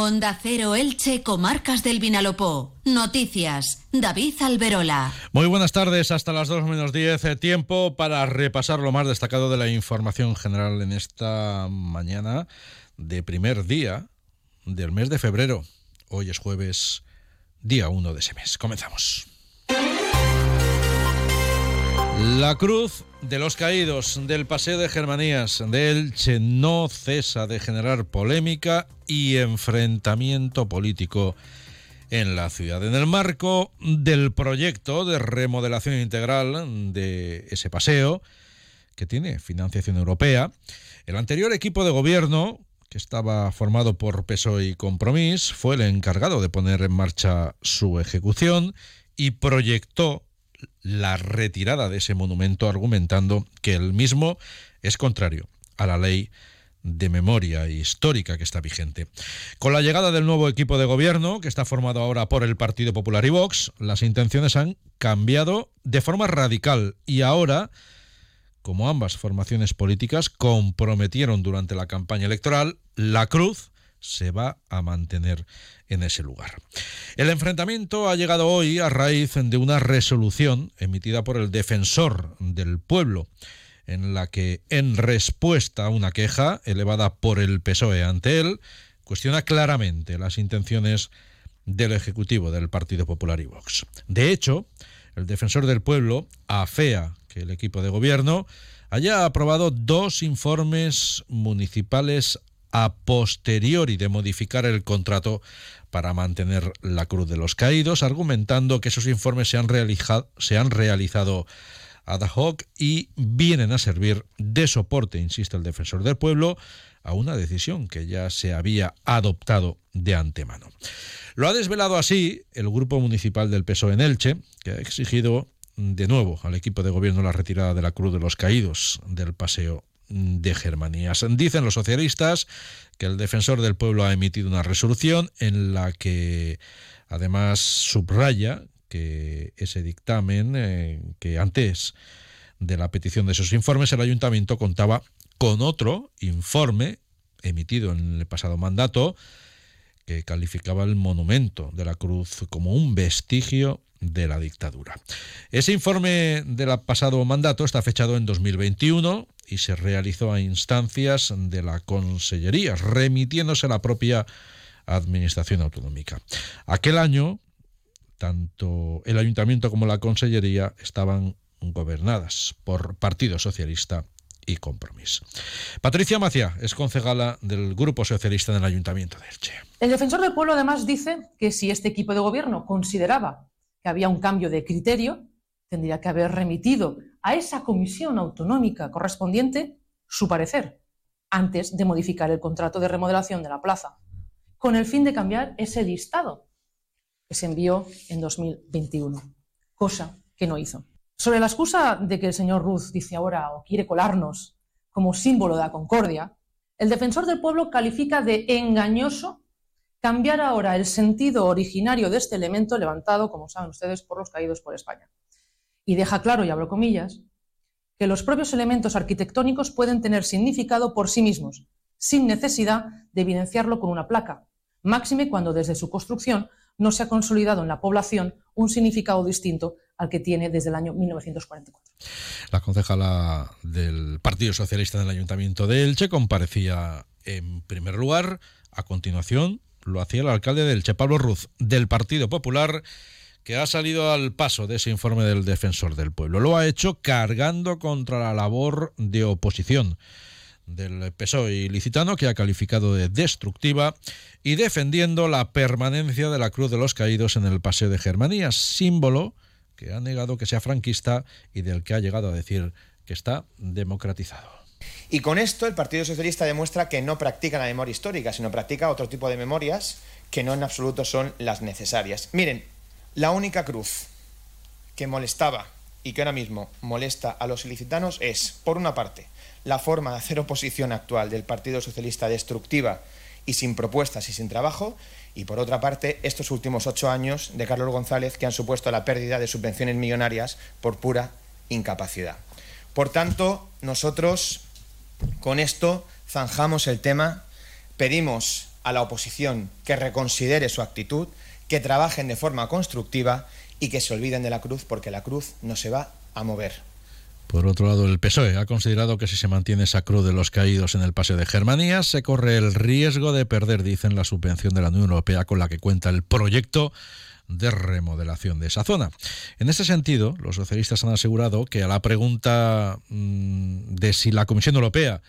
Onda Cero Elche, Comarcas del Vinalopó. Noticias, David Alberola. Muy buenas tardes, hasta las 2 menos 10. eh, Tiempo para repasar lo más destacado de la información general en esta mañana de primer día del mes de febrero. Hoy es jueves, día 1 de ese mes. Comenzamos. La cruz de los caídos del Paseo de Germanías de Elche no cesa de generar polémica y enfrentamiento político en la ciudad. En el marco del proyecto de remodelación integral de ese paseo, que tiene financiación europea, el anterior equipo de gobierno, que estaba formado por PSOE y Compromís, fue el encargado de poner en marcha su ejecución y proyectó la retirada de ese monumento argumentando que el mismo es contrario a la ley de memoria histórica que está vigente. Con la llegada del nuevo equipo de gobierno, que está formado ahora por el Partido Popular y Vox, las intenciones han cambiado de forma radical y ahora, como ambas formaciones políticas comprometieron durante la campaña electoral, la cruz se va a mantener en ese lugar. El enfrentamiento ha llegado hoy a raíz de una resolución emitida por el defensor del pueblo, en la que, en respuesta a una queja elevada por el PSOE ante él, cuestiona claramente las intenciones del Ejecutivo del Partido Popular y Vox. De hecho, el defensor del pueblo afea que el equipo de gobierno haya aprobado dos informes municipales a posteriori de modificar el contrato para mantener la Cruz de los Caídos, argumentando que esos informes se han, realiza se han realizado ad hoc y vienen a servir de soporte, insiste el defensor del pueblo, a una decisión que ya se había adoptado de antemano. Lo ha desvelado así el Grupo Municipal del PSOE en Elche, que ha exigido de nuevo al equipo de gobierno la retirada de la Cruz de los Caídos del paseo de Germanías. Dicen los socialistas que el defensor del pueblo ha emitido una resolución en la que además subraya que ese dictamen, eh, que antes de la petición de esos informes, el ayuntamiento contaba con otro informe emitido en el pasado mandato que calificaba el monumento de la cruz como un vestigio de la dictadura. Ese informe del pasado mandato está fechado en 2021 y se realizó a instancias de la Consellería, remitiéndose a la propia Administración Autonómica. Aquel año, tanto el Ayuntamiento como la Consellería estaban gobernadas por Partido Socialista y Compromís. Patricia Macia es concejala del Grupo Socialista en el Ayuntamiento de Elche. El defensor del pueblo además dice que si este equipo de gobierno consideraba que había un cambio de criterio, tendría que haber remitido a esa comisión autonómica correspondiente su parecer antes de modificar el contrato de remodelación de la plaza, con el fin de cambiar ese listado que se envió en 2021, cosa que no hizo. Sobre la excusa de que el señor Ruz dice ahora o quiere colarnos como símbolo de la concordia, el defensor del pueblo califica de engañoso cambiar ahora el sentido originario de este elemento levantado, como saben ustedes, por los caídos por España. Y deja claro, y abro comillas, que los propios elementos arquitectónicos pueden tener significado por sí mismos, sin necesidad de evidenciarlo con una placa, máxime cuando desde su construcción no se ha consolidado en la población un significado distinto al que tiene desde el año 1944. La concejala del Partido Socialista del Ayuntamiento de Elche comparecía en primer lugar. A continuación lo hacía el alcalde de Elche, Pablo Ruz, del Partido Popular, que ha salido al paso de ese informe del defensor del pueblo. Lo ha hecho cargando contra la labor de oposición del PSOE ilicitano, que ha calificado de destructiva, y defendiendo la permanencia de la Cruz de los Caídos en el Paseo de Germanías, símbolo que ha negado que sea franquista y del que ha llegado a decir que está democratizado. Y con esto el Partido Socialista demuestra que no practica la memoria histórica, sino practica otro tipo de memorias que no en absoluto son las necesarias. Miren, la única cruz que molestaba y que ahora mismo molesta a los ilicitanos es, por una parte, la forma de hacer oposición actual del Partido Socialista destructiva y sin propuestas y sin trabajo, y por otra parte, estos últimos ocho años de Carlos González que han supuesto la pérdida de subvenciones millonarias por pura incapacidad. Por tanto, nosotros con esto zanjamos el tema, pedimos a la oposición que reconsidere su actitud, que trabajen de forma constructiva y que se olviden de la cruz porque la cruz no se va a mover. Por otro lado, el PSOE ha considerado que si se mantiene esa cruz de los caídos en el paseo de Germanía, se corre el riesgo de perder, dicen, la subvención de la Unión Europea con la que cuenta el proyecto de remodelación de esa zona. En este sentido, los socialistas han asegurado que a la pregunta mm, de si la Comisión Europea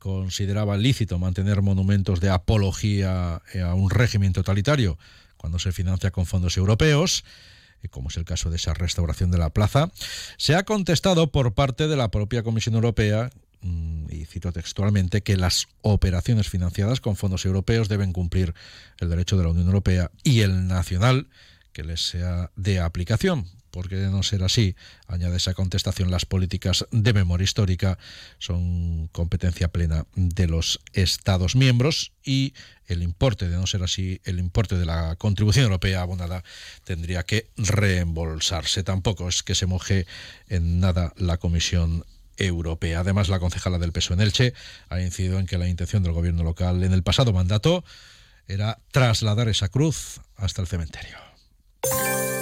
consideraba lícito mantener monumentos de apología a un régimen totalitario cuando se financia con fondos europeos, como es el caso de esa restauración de la plaza, se ha contestado por parte de la propia Comisión Europea mm, y cito textualmente, que las operaciones financiadas con fondos europeos deben cumplir el derecho de la Unión Europea y el nacional que les sea de aplicación, porque de no ser así, añade esa contestación, las políticas de memoria histórica son competencia plena de los Estados miembros y el importe, de no ser así, el importe de la contribución europea abonada tendría que reembolsarse. Tampoco es que se moje en nada la Comisión Europea. Además, la concejala del peso en Elche ha incidido en que la intención del gobierno local en el pasado mandato era trasladar esa cruz hasta el cementerio.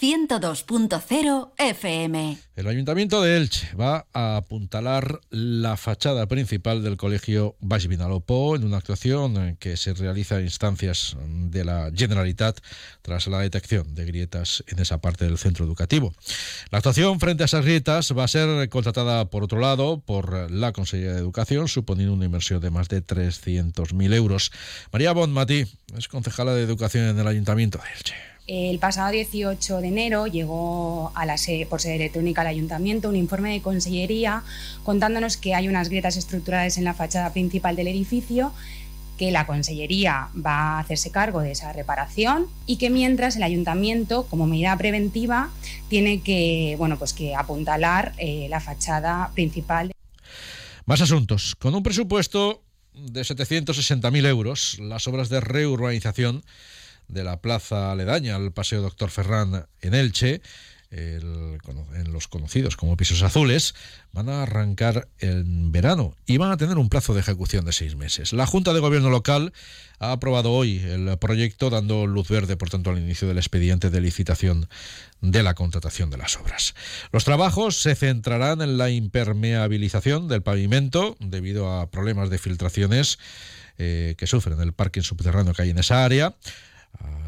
102.0 FM. El Ayuntamiento de Elche va a apuntalar la fachada principal del Colegio Baix Vinalopó en una actuación que se realiza a instancias de la Generalitat tras la detección de grietas en esa parte del centro educativo. La actuación frente a esas grietas va a ser contratada, por otro lado, por la Consejería de Educación, suponiendo una inversión de más de 300.000 euros. María Bonmatí es concejala de Educación en el Ayuntamiento de Elche. El pasado 18 de enero llegó a la por sede electrónica al ayuntamiento un informe de consellería contándonos que hay unas grietas estructurales en la fachada principal del edificio que la Consellería va a hacerse cargo de esa reparación y que mientras el Ayuntamiento, como medida preventiva, tiene que, bueno, pues que apuntalar eh, la fachada principal. Más asuntos. Con un presupuesto de 760.000 euros, las obras de reurbanización de la plaza aledaña al Paseo Doctor Ferrán en Elche, en los conocidos como pisos azules, van a arrancar en verano y van a tener un plazo de ejecución de seis meses. La Junta de Gobierno local ha aprobado hoy el proyecto dando luz verde, por tanto, al inicio del expediente de licitación de la contratación de las obras. Los trabajos se centrarán en la impermeabilización del pavimento debido a problemas de filtraciones eh, que sufren el parking subterráneo que hay en esa área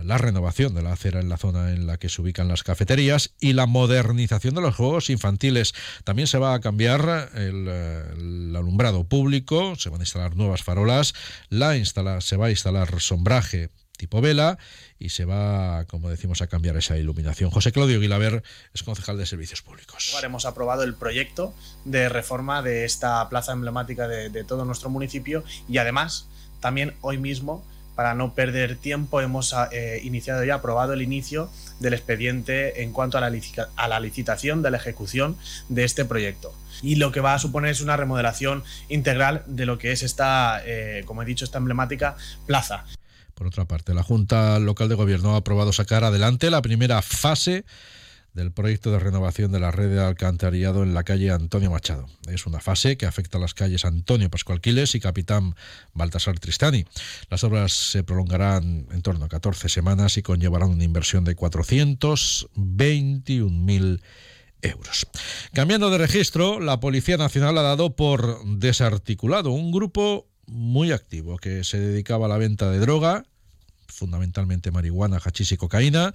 la renovación de la acera en la zona en la que se ubican las cafeterías y la modernización de los juegos infantiles. También se va a cambiar el, alumbrado público, se van a instalar nuevas farolas, la instala, se va a instalar sombraje tipo vela y se va, como decimos, a cambiar esa iluminación. José Claudio Guilaber es concejal de Servicios Públicos. Hemos aprobado el proyecto de reforma de esta plaza emblemática de todo nuestro municipio y además también hoy mismo para no perder tiempo, hemos ah, eh, iniciado ya, aprobado el inicio del expediente en cuanto a la, a la licitación de la ejecución de este proyecto. Y lo que va a suponer es una remodelación integral de lo que es esta, eh, como he dicho, esta emblemática plaza. Por otra parte, la Junta Local de Gobierno ha aprobado sacar adelante la primera fase del proyecto de renovación de la red de alcantarillado en la calle Antonio Machado. Es una fase que afecta a las calles Antonio Pascual Quiles y Capitán Baltasar Tristani. Las obras se prolongarán en torno a 14 semanas y conllevarán una inversión de 421.000 euros. Cambiando de registro, la Policía Nacional ha dado por desarticulado un grupo muy activo que se dedicaba a la venta de droga fundamentalmente marihuana, hachís y cocaína,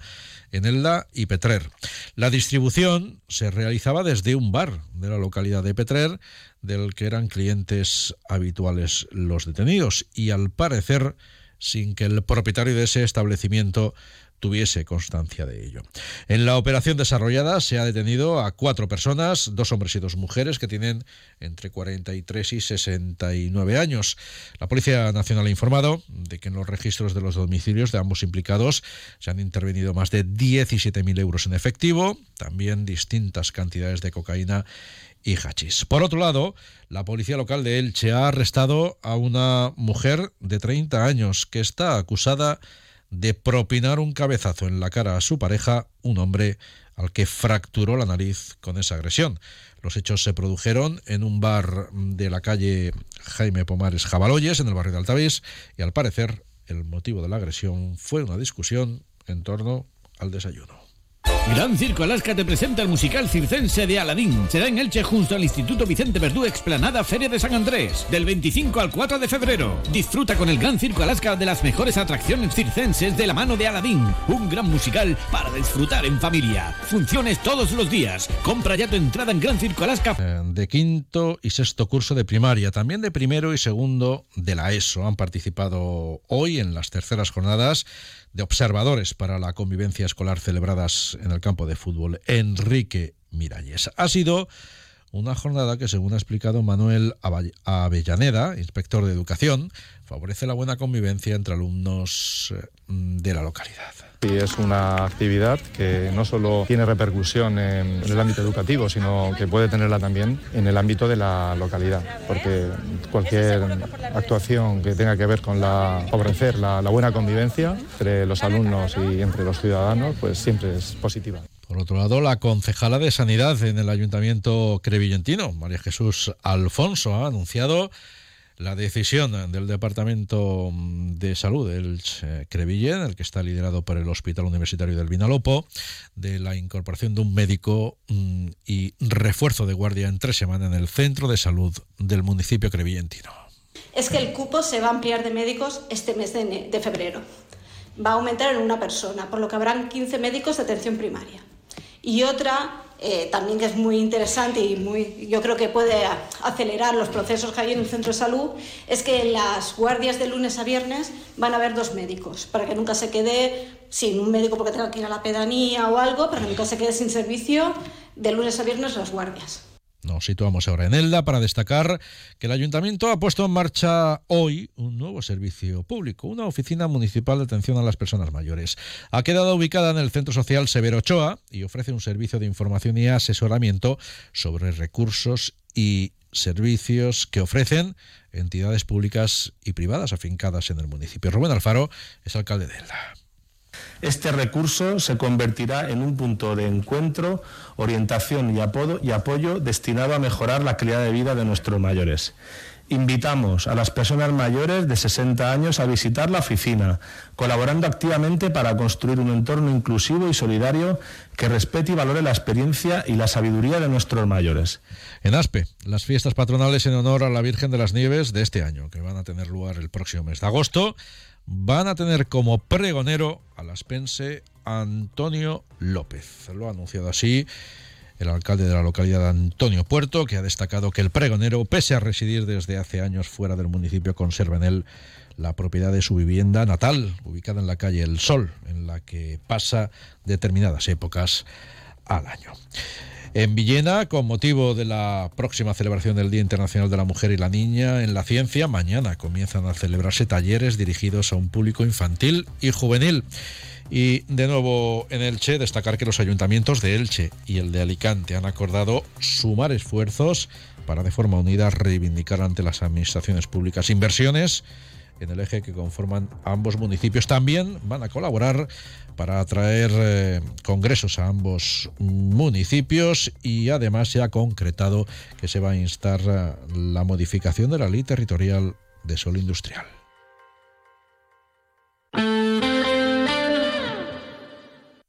en Elda y Petrer. La distribución se realizaba desde un bar de la localidad de Petrer, del que eran clientes habituales los detenidos, y al parecer sin que el propietario de ese establecimiento tuviese constancia de ello. En la operación desarrollada se ha detenido a cuatro personas, dos hombres y dos mujeres, que tienen entre 43 y 69 años. La Policía Nacional ha informado de que en los registros de los domicilios de ambos implicados se han intervenido más de 17.000 euros en efectivo, también distintas cantidades de cocaína y hachís. Por otro lado, la policía local de Elche ha arrestado a una mujer de 30 años que está acusada de propinar un cabezazo en la cara a su pareja, un hombre al que fracturó la nariz con esa agresión. Los hechos se produjeron en un bar de la calle Jaime Pomares Jabaloyes, en el barrio de Altavís, y al parecer el motivo de la agresión fue una discusión en torno al desayuno. Gran Circo Alaska te presenta el musical circense de Aladín. Será en Elche junto al Instituto Vicente Verdú Explanada Feria de San Andrés, del 25 al 4 de febrero. Disfruta con el Gran Circo Alaska de las mejores atracciones circenses de la mano de Aladín. Un gran musical para disfrutar en familia. Funciones todos los días. Compra ya tu entrada en Gran Circo Alaska. Eh, de quinto y sexto curso de primaria, también de primero y segundo de la ESO. Han participado hoy en las terceras jornadas de observadores para la convivencia escolar celebradas en el campo de fútbol Enrique Miralles. Ha sido una jornada que, según ha explicado Manuel Avellaneda, inspector de educación, favorece la buena convivencia entre alumnos eh, de la localidad. Y es una actividad que no solo tiene repercusión en el ámbito educativo, sino que puede tenerla también en el ámbito de la localidad, porque cualquier actuación que tenga que ver con la, favorecer la, la buena convivencia entre los alumnos y entre los ciudadanos, pues siempre es positiva. Por otro lado, la concejala de Sanidad en el Ayuntamiento crevillentino, María Jesús Alfonso, ha anunciado la decisión del Departamento de Salud del Crevillén, el que está liderado por el Hospital Universitario del Vinalopó, de la incorporación de un médico mm, y refuerzo de guardia en tres semanas en el Centro de Salud del municipio crevillentino. Es que el cupo se va a ampliar de médicos este mes de febrero. Va a aumentar en una persona, por lo que habrán 15 médicos de atención primaria. Y otra eh, también que es muy interesante y muy, yo creo que puede acelerar los procesos que hay en el centro de salud, es que en las guardias de lunes a viernes van a haber dos médicos, para que nunca se quede sin un médico porque tenga que ir a la pedanía o algo, para que nunca se quede sin servicio de lunes a viernes las guardias. Nos situamos ahora en Elda para destacar que el ayuntamiento ha puesto en marcha hoy un nuevo servicio público, una oficina municipal de atención a las personas mayores. Ha quedado ubicada en el Centro Social Severo Ochoa y ofrece un servicio de información y asesoramiento sobre recursos y servicios que ofrecen entidades públicas y privadas afincadas en el municipio. Rubén Alfaro es alcalde de Elda. Este recurso se convertirá en un punto de encuentro, orientación y apoyo, y apoyo destinado a mejorar la calidad de vida de nuestros mayores. Invitamos a las personas mayores de 60 años a visitar la oficina, colaborando activamente para construir un entorno inclusivo y solidario que respete y valore la experiencia y la sabiduría de nuestros mayores. En Aspe, las fiestas patronales en honor a la Virgen de las Nieves de este año, que van a tener lugar el próximo mes de agosto, van a tener como pregonero al aspense Antonio López. Lo ha anunciado así el alcalde de la localidad Antonio Puerto, que ha destacado que el pregonero, pese a residir desde hace años fuera del municipio, conserva en él la propiedad de su vivienda natal, ubicada en la calle El Sol, en la que pasa determinadas épocas al año. En Villena, con motivo de la próxima celebración del Día Internacional de la Mujer y la Niña en la Ciencia, mañana comienzan a celebrarse talleres dirigidos a un público infantil y juvenil. Y de nuevo en Elche, destacar que los ayuntamientos de Elche y el de Alicante han acordado sumar esfuerzos para de forma unida reivindicar ante las administraciones públicas inversiones en el eje que conforman ambos municipios. También van a colaborar para atraer eh, congresos a ambos municipios y además se ha concretado que se va a instar eh, la modificación de la ley territorial de suelo industrial.